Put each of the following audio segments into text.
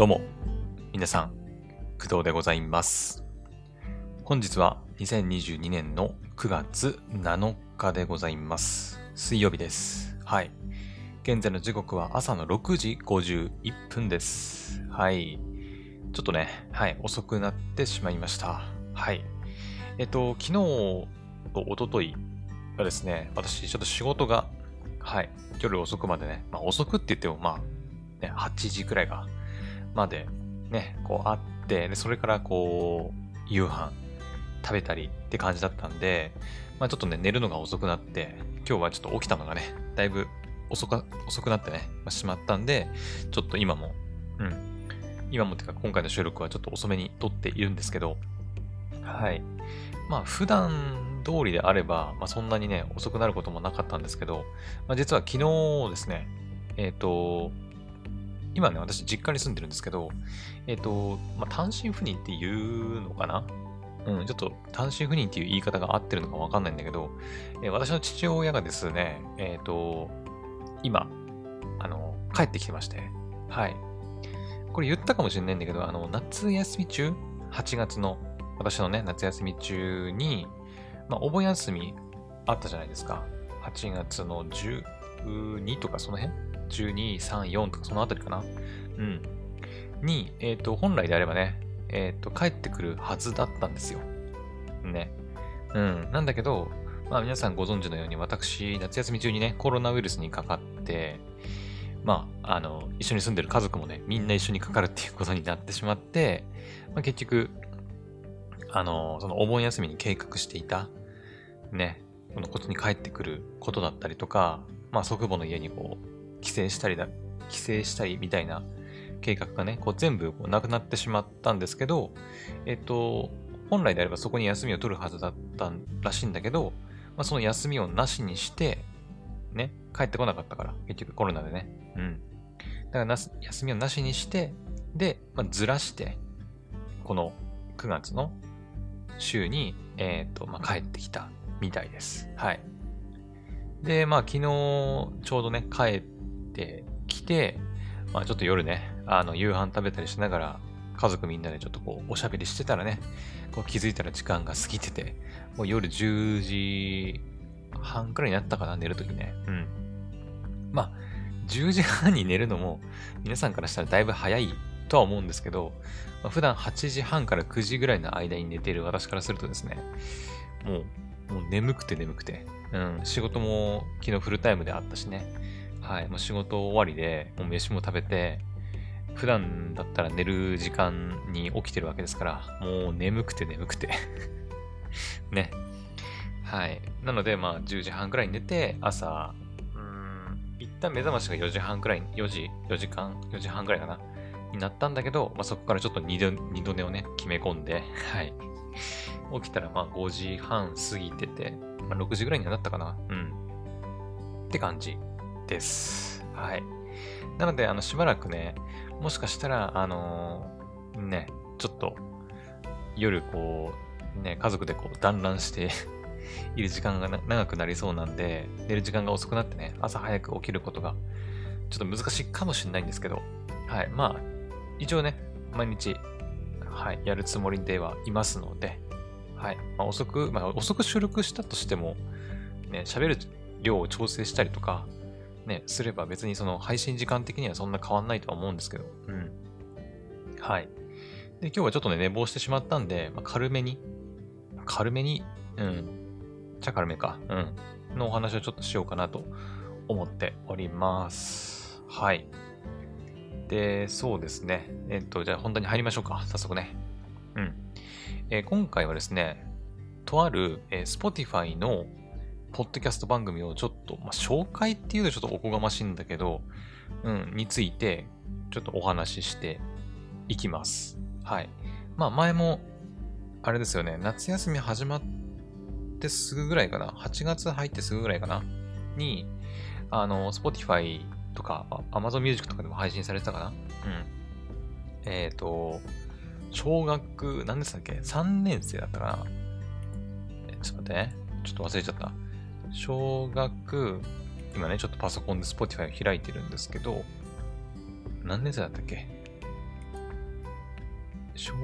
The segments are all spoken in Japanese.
どうも、皆さん、工藤でございます。本日は2022年の9月7日でございます。水曜日です。はい。現在の時刻は朝の6時51分です。はい。ちょっとね、はい、遅くなってしまいました。はい。えっと、昨日と一昨日がですね、私、ちょっと仕事が、はい、夜遅くまでね、まあ遅くって言っても、まあ、ね、8時くらいが、まで、ね、こうあって、で、それからこう、夕飯食べたりって感じだったんで、まあちょっとね、寝るのが遅くなって、今日はちょっと起きたのがね、だいぶ遅か遅くなってね、まあしまったんで、ちょっと今も、うん、今もってか今回の収録はちょっと遅めに撮っているんですけど、はい。まあ普段通りであれば、まあそんなにね、遅くなることもなかったんですけど、まあ実は昨日ですね、えっ、と、今ね、私実家に住んでるんですけど、えっ、と、まあ単身赴任っていうのかな？うん、ちょっと単身赴任っていう言い方が合ってるのかわかんないんだけど、えー私の父親がですね、えっ、と、今、あの、帰ってきてまして、はい。これ言ったかもしれないんだけど、あの、夏休み中 ?8 月の、私のね、夏休み中に、まあ、お盆休みあったじゃないですか。8月の12とかその辺 ?12、3、4とかそのあたりかなうん。に、えっ、と、本来であればね、えっ、と、帰ってくるはずだったんですよ。ね。うん。なんだけど、まあ皆さんご存知のように私、夏休み中にね、コロナウイルスにかかって、まあ、あの、一緒に住んでる家族もね、みんな一緒にかかるっていうことになってしまって、まあ、結局、あの、そのお盆休みに計画していた、ね、このことに帰ってくることだったりとか、まあ祖父母の家にこう、帰省したりだ、帰省したりみたいな計画がね、こう全部こうなくなってしまったんですけど、えっと、本来であればそこに休みを取るはずだったらしいんだけど、まあ、その休みをなしにして、ね、帰ってこなかったから、結局コロナでね。うん。だからな休みをなしにして、で、まあ、ずらして、この9月の週に、えっ、と、まあ、帰ってきたみたいです。はい。で、まあ、昨日、ちょうどね、帰ってきて、まあ、ちょっと夜ね、あの、夕飯食べたりしながら、家族みんなでちょっとこう、おしゃべりしてたらね、こう気づいたら時間が過ぎてて、もう夜10時半くらいになったかな、寝るときね。うん。まあ、10時半に寝るのも、皆さんからしたらだいぶ早いとは思うんですけど、まあ、普段8時半から9時ぐらいの間に寝ている私からするとですね、もう、もう眠くて眠くて、うん、仕事も昨日フルタイムであったしね、はい、もう仕事終わりで、もう飯も食べて、普段だったら寝る時間に起きてるわけですから、もう眠くて眠くて。ね。はい。なので、まあ、10時半くらいに寝て、朝、うん、一旦目覚ましが4時半くらい、4時、4時間、4時半くらいかな、になったんだけど、まあ、そこからちょっと二度二度寝をね、決め込んで、はい。起きたら、まあ、5時半過ぎてて、まあ、6時ぐらいにはなったかな。うん。って感じです。はい。なので、あの、しばらくね、もしかしたら、あのーね、ちょっと、夜こう、ね、家族でこう、団らんして いる時間が長くなりそうなんで、寝る時間が遅くなってね、朝早く起きることが、ちょっと難しいかもしれないんですけど、はい、まあ、一応ね、毎日、はい、やるつもりではいますので、はい、まあ、遅く、まあ、遅く収録したとしても、ね、喋る量を調整したりとか、ね、すれば別にその配信時間的にはそんな変わんないとは思うんですけど、うん。はい。で、今日はちょっとね、寝坊してしまったんで、まあ、軽めに、軽めに、うん。じゃあ軽めか、うん。のお話をちょっとしようかなと思っております。はい。で、そうですね。えっと、じゃあ本題に入りましょうか。早速ね。うん。えー今回はですね、とある、えー Spotify のポッドキャスト番組をちょっと、まあ、紹介っていうとちょっとおこがましいんだけど、うん、について、ちょっとお話ししていきます。はい。まあ、前も、あれですよね、夏休み始まってすぐぐらいかな、8月入ってすぐぐらいかな、に、あの、Spotify とか、Amazon Music とかでも配信されてたかなうん。えっ、と、小学、何でしたっけ ?3 年生だったかなえちょっと待ってね。ちょっと忘れちゃった。小学、今ね、ちょっとパソコンで Spotify を開いてるんですけど、何年生だったっけ？小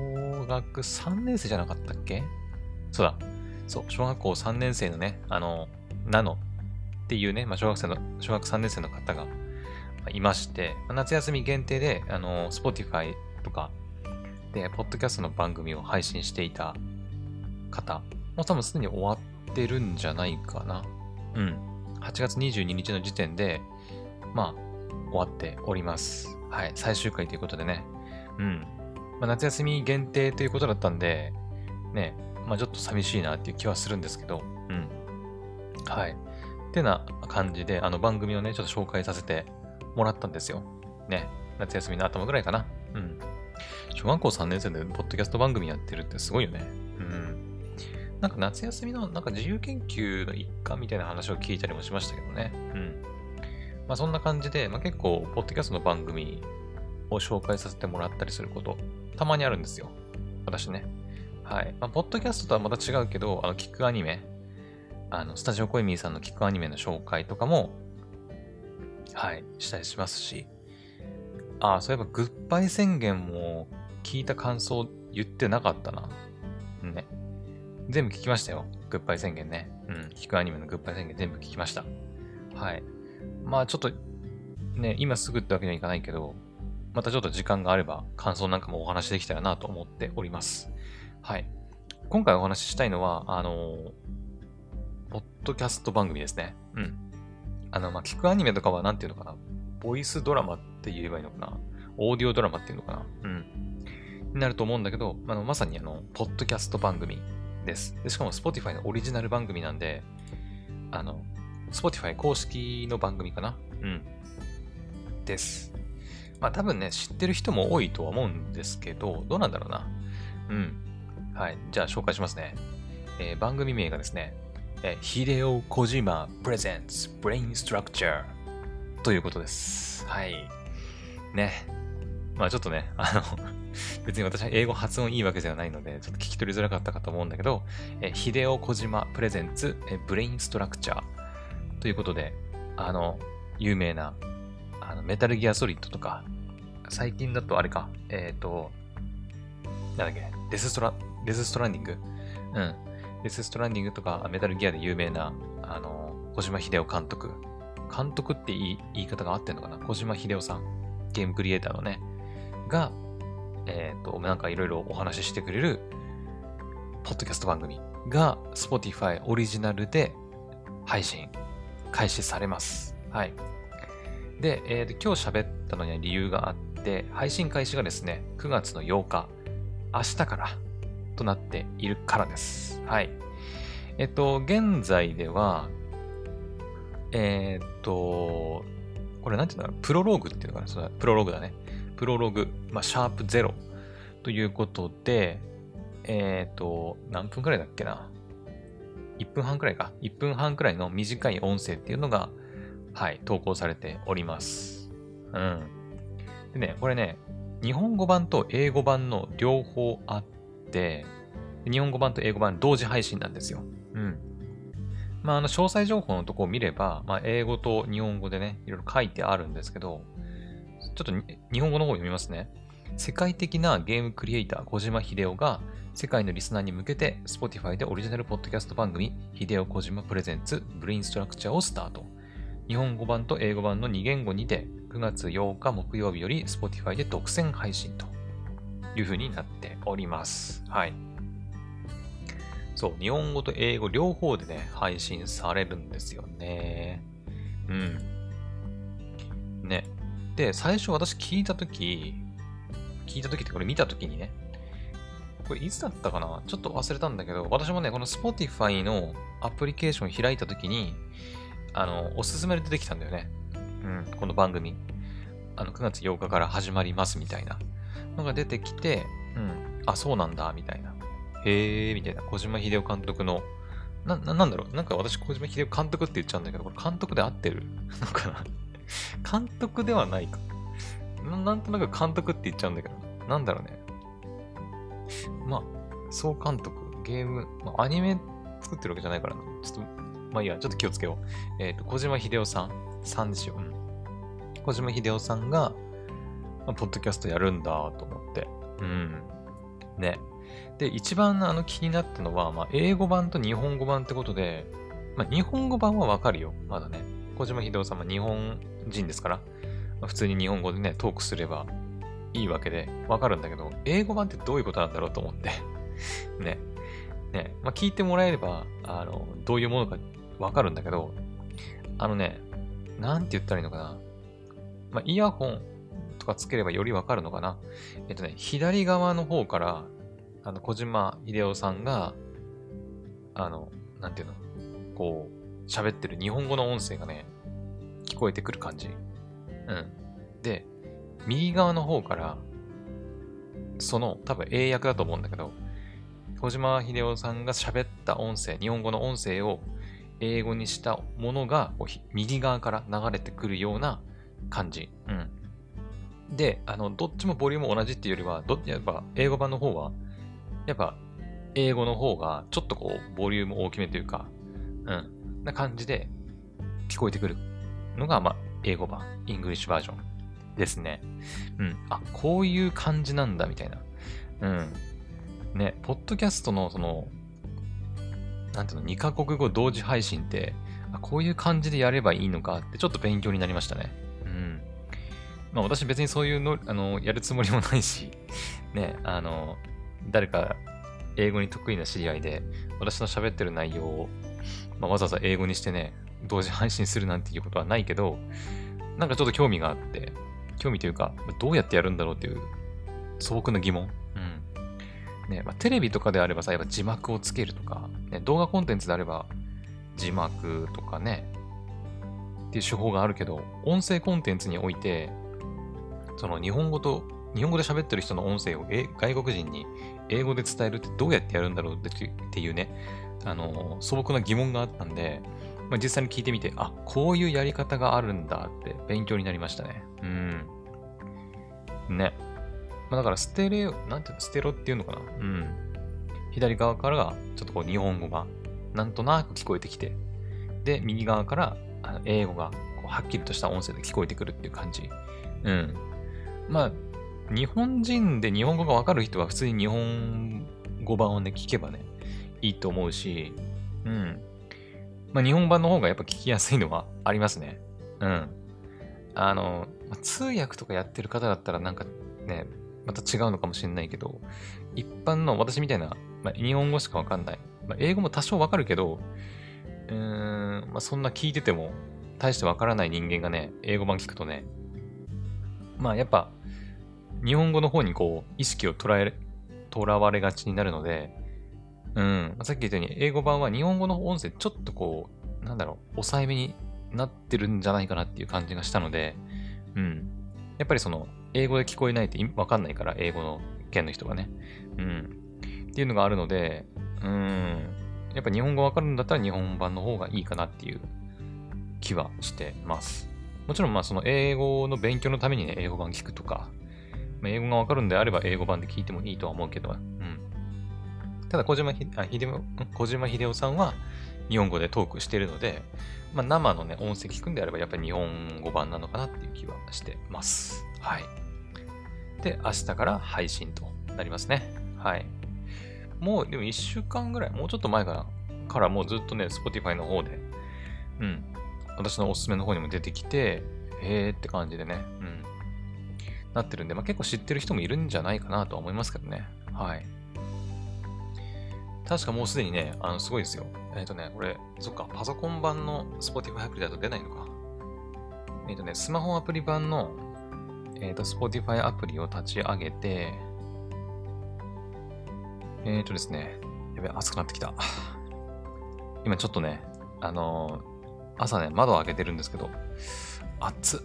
学3年生じゃなかったっけ？そうだ。そう、小学校3年生のね、あの、ナノっていうね、まあ、小学生の、小学3年生の方がいまして、夏休み限定で、あの、Spotify とかで、ポッドキャストの番組を配信していた方、もう多分すでに終わってるんじゃないかな。うん。8月22日の時点で、まあ、終わっております。はい。最終回ということでね。うん。まあ、夏休み限定ということだったんで、ね、まあちょっと寂しいなっていう気はするんですけど、うん。はい。ってな感じで、あの番組をね、ちょっと紹介させてもらったんですよ。ね。夏休みの頭ぐらいかな。うん。小学校3年生でポッドキャスト番組やってるってすごいよね。うん。なんか夏休みのなんか自由研究の一環みたいな話を聞いたりもしましたけどね。うん。まあそんな感じで、まあ結構、ポッドキャストの番組を紹介させてもらったりすること、たまにあるんですよ。私ね。はい。まあ、ポッドキャストとはまた違うけど、あの、キックアニメ、あの、スタジオコイミーさんのキックアニメの紹介とかも、はい、したりしますし、ああ、そういえば、グッバイ宣言も聞いた感想言ってなかったな。ね。全部聞きましたよ。グッバイ宣言ね。うん。キックアニメのグッバイ宣言全部聞きました。はい。まあちょっと、ね、今すぐってわけにはいかないけど、またちょっと時間があれば感想なんかもお話できたらなと思っております。はい。今回お話ししたいのは、あのポッドキャスト番組ですね。うん。あの、まあ、聞くアニメとかは何て言うのかな？ボイスドラマって言えばいいのかな？オーディオドラマっていうのかな？うん。になると思うんだけど、あの、まさにあの、ポッドキャスト番組です。でしかも Spotify のオリジナル番組なんで、あの、Spotify 公式の番組かな？うん。です。まあ多分ね、知ってる人も多いとは思うんですけど、どうなんだろうな？うん。はい。じゃあ紹介しますね。えー、番組名がですね、えー、ヒデオ・コジマ・プレゼンツ・ブレイン・ストラクチャーということです。はい。ね。まあちょっとね、あの別に私は英語発音いいわけではないので、ちょっと聞き取りづらかったかと思うんだけど、え、ヒデオ・コジマ・プレゼンツ・えブレイン・ストラクチャーということで、あの、有名な、あの、メタルギアソリッドとか、最近だとあれか、えっ、ー、と、なんだっけ、デスストラ、デスストランディングうん。デスストランディングとかメタルギアで有名な、あの、小島秀夫監督。監督って言い言い方が合ってんのかな？小島秀夫さん。ゲームクリエイターのね。が、えっ、ー、と、なんかいろいろお話ししてくれる、ポッドキャスト番組が Spotify オリジナルで配信開始されます。はい。で、えー、今日喋ったのには理由があって、配信開始がですね、9月の8日明日からとなっているからです。はい。えっと、現在では、えー、っと、これなんていうんだろう、プロローグっていうのかな、そのプロローグだね。プロログ、まあ、シャープ0ということで、えー、っと、何分くらいだっけな？1分半くらいか。1分半くらいの短い音声っていうのが、はい、投稿されております。うん。でね、これね、日本語版と英語版の両方あって、日本語版と英語版同時配信なんですよ。うん。まあ、あの、詳細情報のとこを見れば、まあ、英語と日本語でね、いろいろ書いてあるんですけど、ちょっと日本語の方を読みますね。世界的なゲームクリエイター、小島秀夫が、世界のリスナーに向けて、Spotify でオリジナルポッドキャスト番組、秀夫小島プレゼンツ、ブレインストラクチャーをスタート。日本語版と英語版の2言語にて、9月8日木曜日より Spotify で独占配信という風になっております。はい。そう、日本語と英語両方でね、配信されるんですよね。うん。で、最初私聞いたとき、聞いたときってこれ見たときにね、これいつだったかな？ちょっと忘れたんだけど、私もね、この Spotify のアプリケーション開いたときに、あの、おすすめで出てきたんだよね。うん、この番組。あの、9月8日から始まりますみたいなのが出てきて、うん、あ、そうなんだ、みたいな。へえ、みたいな。小島秀夫監督の、な、ななんだろう？なんか私、小島秀夫監督って言っちゃうんだけど、これ監督で合ってるのかな？監督ではないかな。なんとなく監督って言っちゃうんだけど、なんだろうね。まあ、総監督、ゲーム、まあ、アニメ作ってるわけじゃないからな。ちょっと、まあいいや、ちょっと気をつけよう。えっ、ー、と、小島秀夫さん、さんですよ。うん。小島秀夫さんが、まあ、ポッドキャストやるんだと思って。うん。ね。で、一番あの気になったのは、まあ、英語版と日本語版ってことで、まあ、日本語版はわかるよ。まだね。小島秀夫さんは日本人ですから、普通に日本語でね、トークすればいいわけで、わかるんだけど、英語版ってどういうことなんだろうと思って ね。ね。まあ、聞いてもらえれば、あの、どういうものかわかるんだけど、あのね、なんて言ったらいいのかな。まあ、イヤホンとかつければよりわかるのかな。えっとね、左側の方から、あの、小島秀夫さんが、あの、なんていうの、こう、喋ってる日本語の音声がね、聞こえてくる感じ。うん。で、右側の方から、その、多分英訳だと思うんだけど、小島秀夫さんが喋った音声、日本語の音声を英語にしたものが右側から流れてくるような感じ。うん。で、あの、どっちもボリューム同じっていうよりは、どやっぱ英語版の方は、やっぱ英語の方がちょっとこう、ボリューム大きめというか、うん、な感じで聞こえてくるのが、まあ、英語版、イングリッシュバージョンですね。うん。あ、こういう感じなんだ、みたいな。うん。ね、ポッドキャストのその、なんていうの、2カ国語同時配信って、あこういう感じでやればいいのかってちょっと勉強になりましたね。うん。まあ私別にそういうの、あの、やるつもりもないし、ね、あの、誰か英語に得意な知り合いで、私の喋ってる内容を、まあ、わざわざ英語にしてね、同時配信するなんていうことはないけど、なんかちょっと興味があって、興味というか、どうやってやるんだろうっていう素朴な疑問。うん。ね、まあ、テレビとかであればさ、やっぱ字幕をつけるとか、ね、動画コンテンツであれば字幕とかね、っていう手法があるけど、音声コンテンツにおいて、その日本語と、日本語で喋ってる人の音声を外国人に英語で伝えるってどうやってやるんだろうっていうね、あの、素朴な疑問があったんで、まあ、実際に聞いてみて、あ、こういうやり方があるんだって勉強になりましたね。うん。ね。まあ、だからステレオ、なんていうの、ステロっていうのかな。うん。左側からがちょっとこう日本語がなんとなく聞こえてきて、で、右側から英語がこうはっきりとした音声で聞こえてくるっていう感じ。うん。まあ、日本人で日本語がわかる人は普通に日本語版をね、聞けばね、いいと思うし、うん。まあ、日本版の方がやっぱ聞きやすいのはありますね。うん。あの、まあ、通訳とかやってる方だったらなんかね、また違うのかもしれないけど、一般の私みたいな、まあ、日本語しかわかんない。まあ、英語も多少わかるけど、うーん、まあ、そんな聞いてても大してわからない人間がね、英語版聞くとね、まあやっぱ日本語の方にこう、意識を捉え、囚われがちになるので、うん、さっき言ったように、英語版は日本語の音声ちょっとこう、なんだろう、抑えめになってるんじゃないかなっていう感じがしたので、うん。やっぱりその、英語で聞こえないってわかんないから、英語の県の人がね。うん。っていうのがあるので、うん。やっぱ日本語わかるんだったら日本版の方がいいかなっていう気はしてます。もちろんまあその英語の勉強のためにね、英語版聞くとか、まあ、英語がわかるんであれば英語版で聞いてもいいとは思うけど、うん。ただ小島ひあ秀小島秀夫さんは日本語でトークしてるので、まあ、生のね、音声聞くんであればやっぱり日本語版なのかなっていう気はしてます。はい。で、明日から配信となりますね。はい。もう、でも1週間ぐらい、もうちょっと前からからもうずっとね、Spotify の方で、うん、私のおすすめの方にも出てきて、へーって感じでね、うん、なってるんで、まあ、結構知ってる人もいるんじゃないかなとは思いますけどね。はい。確かもうすでにね、あの、すごいですよ。えっ、ー、とね、これ、そっか、パソコン版の Spotify アプリだと出ないのか。えっ、ー、とね、スマホアプリ版の、えっ、ー、と、Spotify アプリを立ち上げて、えっ、とですね、やべ、暑くなってきた。今ちょっとね、あの朝ね、窓を開けてるんですけど、暑っ。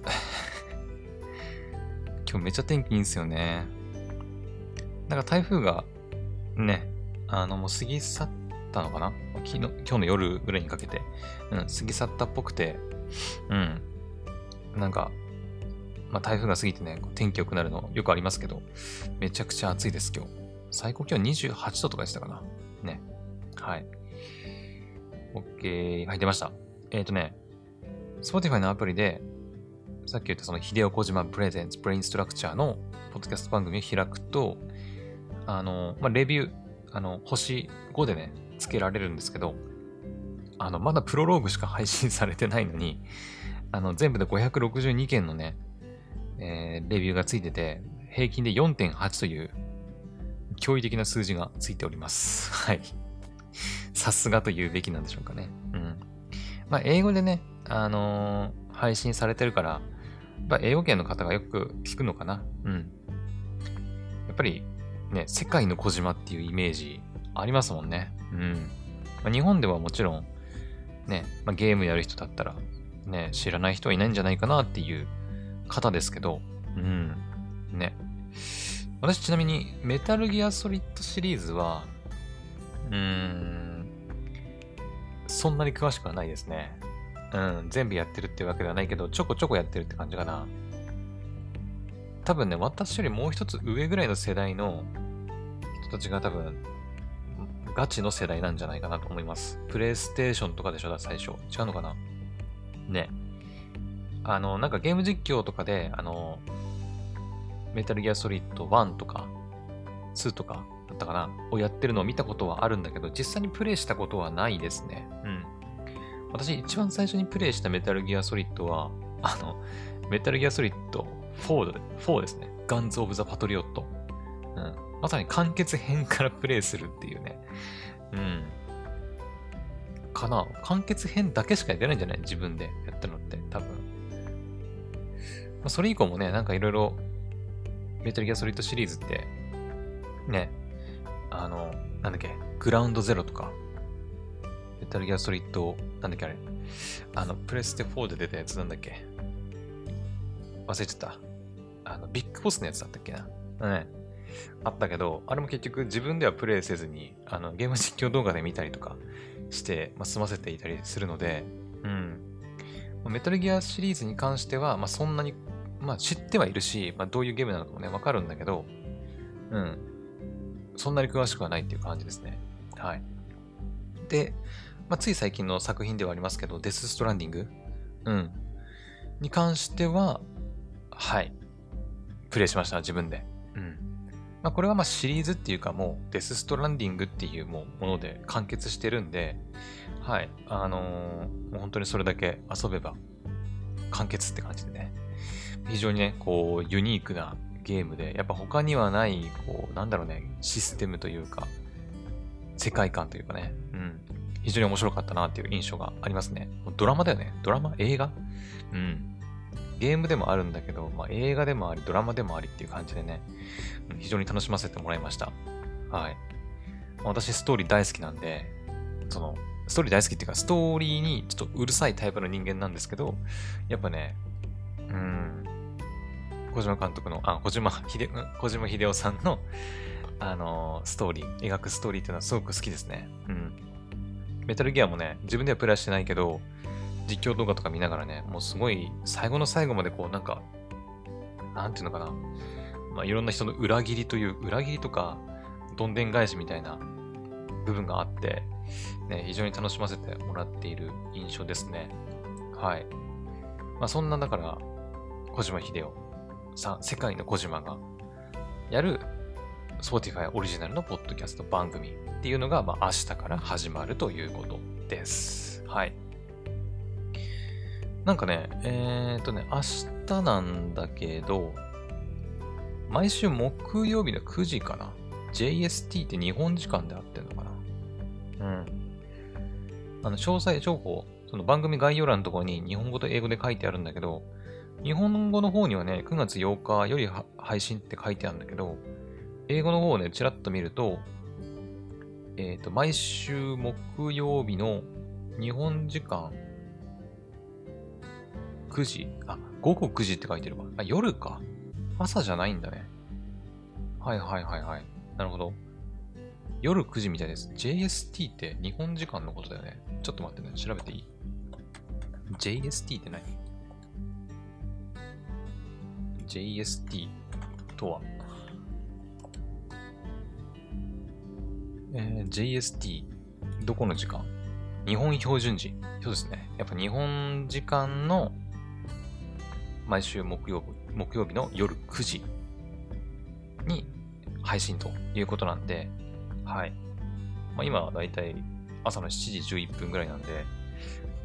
今日めっちゃ天気いいんですよね。なんか台風がね、あの、もう過ぎ去ったのかな？昨日、今日の夜ぐらいにかけて、うん、過ぎ去ったっぽくて、うん。なんか、まあ、台風が過ぎてね、天気良くなるのよくありますけど、めちゃくちゃ暑いです、今日。最高気温28度とかでしたかな？ね。はい。OK。はい、出ました。えっ、ー、とね、Spotify のアプリで、さっき言ったその、秀夫小島プレゼンツブレインストラクチャーのポッドキャスト番組を開くと、あの、まあ、レビュー、あの、星5でね、つけられるんですけど、あの、まだプロローグしか配信されてないのに、あの、全部で562件のね、えー、レビューがついてて、平均で4.8という驚異的な数字がついております。はい。さすがと言うべきなんでしょうかね。うん。まあ、英語でね、あのー、配信されてるから、やっぱ英語圏の方がよく聞くのかな。うん。やっぱり、ね、世界の小島っていうイメージありますもんね。うん。まあ、日本ではもちろん、ね、まあ、ゲームやる人だったら、ね、知らない人はいないんじゃないかなっていう方ですけど、うん。ね。私ちなみに、メタルギアソリッドシリーズは、うーん、そんなに詳しくはないですね。うん、全部やってるってわけではないけど、ちょこちょこやってるって感じかな。多分ね、私よりもう一つ上ぐらいの世代の人たちが多分、ガチの世代なんじゃないかなと思います。プレイステーションとかでしょ、最初。違うのかな？ね。あの、なんかゲーム実況とかで、あの、メタルギアソリッド1とか2とかだったかな？をやってるのを見たことはあるんだけど、実際にプレイしたことはないですね。うん。私一番最初にプレイしたメタルギアソリッドは、あの、メタルギアソリッド4で、4ですね。ガンズ・オブ・ザ・パトリオット。うん。まさに完結編からプレイするっていうね。うん。かな完結編だけしかやってないんじゃない？自分でやったのって、多分。まあ、それ以降もね、なんかいろいろメタルギアソリッドシリーズって、ね、あの、なんだっけ、グラウンドゼロとか、メタルギアソリッド、なんだっけあれ、あの、プレステ4で出たやつなんだっけ？忘れちゃった。あの、ビッグボスのやつだったっけな。ね。あったけど、あれも結局自分ではプレイせずに、あの、ゲーム実況動画で見たりとかして、まあ、済ませていたりするので、うん。メタルギアシリーズに関しては、まあ、そんなにまあ知ってはいるし、まあどういうゲームなのかもね、わかるんだけど、うん。そんなに詳しくはないっていう感じですね。はい。で、まあつい最近の作品ではありますけど、デス・ストランディングうん。に関しては、はい。プレイしました、自分で。うん。まあこれはまあシリーズっていうかもうデス・ストランディングっていうももので完結してるんで、はい。あのー、もう本当にそれだけ遊べば完結って感じでね。非常にね、こう、ユニークなゲームで、やっぱ他にはない、こう、なんだろうね、システムというか、世界観というかね、うん。非常に面白かったなっていう印象がありますね。ドラマだよね。ドラマ？映画？うん。ゲームでもあるんだけど、まあ、映画でもあり、ドラマでもありっていう感じでね、非常に楽しませてもらいました。はい。私、ストーリー大好きなんで、その、ストーリー大好きっていうか、ストーリーにちょっとうるさいタイプの人間なんですけど、やっぱね、うん、小島監督の、あ、小島秀、小島秀夫さんの、あのー、ストーリー、描くストーリーっていうのはすごく好きですね。うん。メタルギアもね、自分ではプレイしてないけど、実況動画とか見ながらね、もうすごい、最後の最後までこう、なんか、なんていうのかな。まあ、いろんな人の裏切りという、裏切りとか、どんでん返しみたいな部分があって、ね、非常に楽しませてもらっている印象ですね。はい。まあ、そんな、だから、小島秀夫さん、世界の小島がやる Spotify オリジナルのポッドキャスト番組っていうのが、まあ、明日から始まるということです。なんかね、えー、っとね、明日なんだけど、毎週木曜日の9時かな？JST って日本時間で合ってんのかな？うん。あの、詳細情報、その番組概要欄のところに日本語と英語で書いてあるんだけど、日本語の方にはね、9月8日より配信って書いてあるんだけど、英語の方をね、ちらっと見ると、えっ、ー、と、毎週木曜日の日本時間9時、あ、午後9時って書いてるわ。あ、夜か。朝じゃないんだね。はいはいはいはい。なるほど。夜9時みたいです。JST って日本時間のことだよね。ちょっと待ってね。調べていい ?JST って何？JST とは、えー、JST、どこの時間？日本標準時。そうですね。やっぱ日本時間の毎週木曜日木曜日の夜9時に配信ということなんで、はい。まあ、今はだいたい朝の7時11分ぐらいなんで、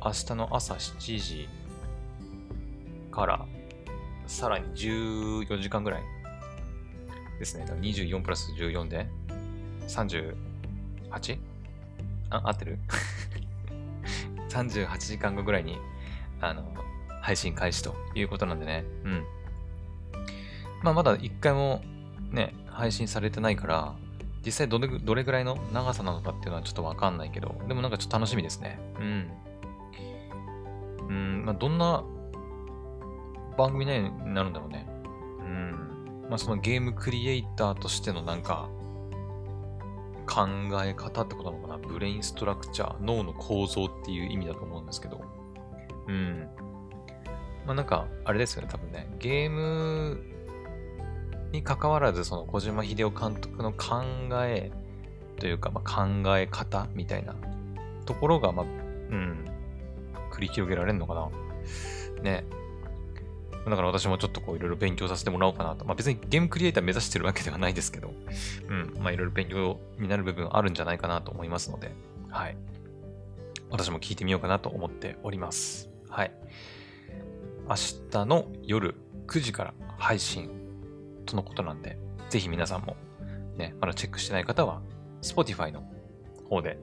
明日の朝7時からさらに14時間ぐらいですね。24プラス14で 38? あ、合ってる ?38 時間後ぐらいに、あの、配信開始ということなんでね。うん。まあ、まだ一回もね、配信されてないから、実際どれどれぐらいの長さなのかっていうのはちょっとわかんないけど、でもなんかちょっと楽しみですね。うん。うん、まあ、どんな番組になるんだろうね。うん。まあ、そのゲームクリエイターとしてのなんか、考え方ってことなのかなブレインストラクチャー、脳の構造っていう意味だと思うんですけど。うん。まあなんか、あれですよね、多分ね。ゲームに関わらず、その小島秀夫監督の考えというか、まあ、考え方みたいなところが、まあ、うん、繰り広げられるのかな。ね。だから私もちょっとこういろいろ勉強させてもらおうかなと。まあ別にゲームクリエイター目指してるわけではないですけど、うん、まあいろいろ勉強になる部分あるんじゃないかなと思いますので、はい。私も聞いてみようかなと思っております。はい。明日の夜9時から配信とのことなんで、ぜひ皆さんもね、まだチェックしてない方は、Spotify の方で、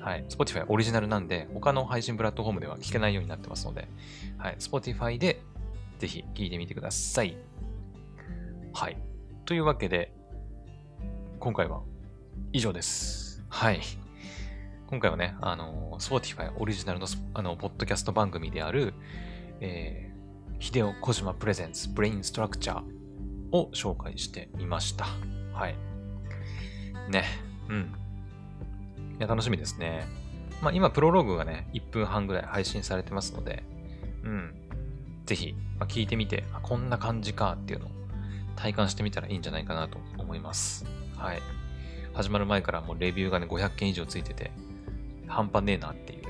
はい、Spotify オリジナルなんで、他の配信プラットフォームでは聞けないようになってますので、はい、Spotify でぜひ聞いてみてください。はい。というわけで、今回は以上です。はい。今回はね、あの、Spotify オリジナルのあのポッドキャスト番組である、えー、ヒデオコジマプレゼンツブレインストラクチャーを紹介してみました。はい。ね。うん。いや、楽しみですね。まあ、今、プロローグがね、1分半ぐらい配信されてますので、うん。ぜひ、まあ、聞いてみて、あ、こんな感じかっていうのを体感してみたらいいんじゃないかなと思います。はい。始まる前からもうレビューがね、500件以上ついてて、半端ねえなっていう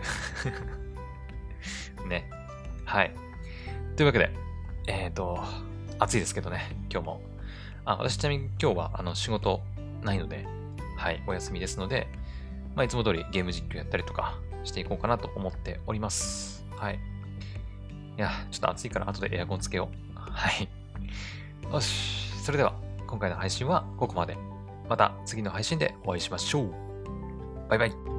ね。はい。というわけで、えっ、ー、と、暑いですけどね、今日も。あ、私ちなみに今日はあの仕事ないので、はい、お休みですので、まあ、いつも通りゲーム実況やったりとかしていこうかなと思っております。はい。いや、ちょっと暑いから後でエアコンつけよう。はい。よし。それでは、今回の配信はここまで。また次の配信でお会いしましょう。バイバイ。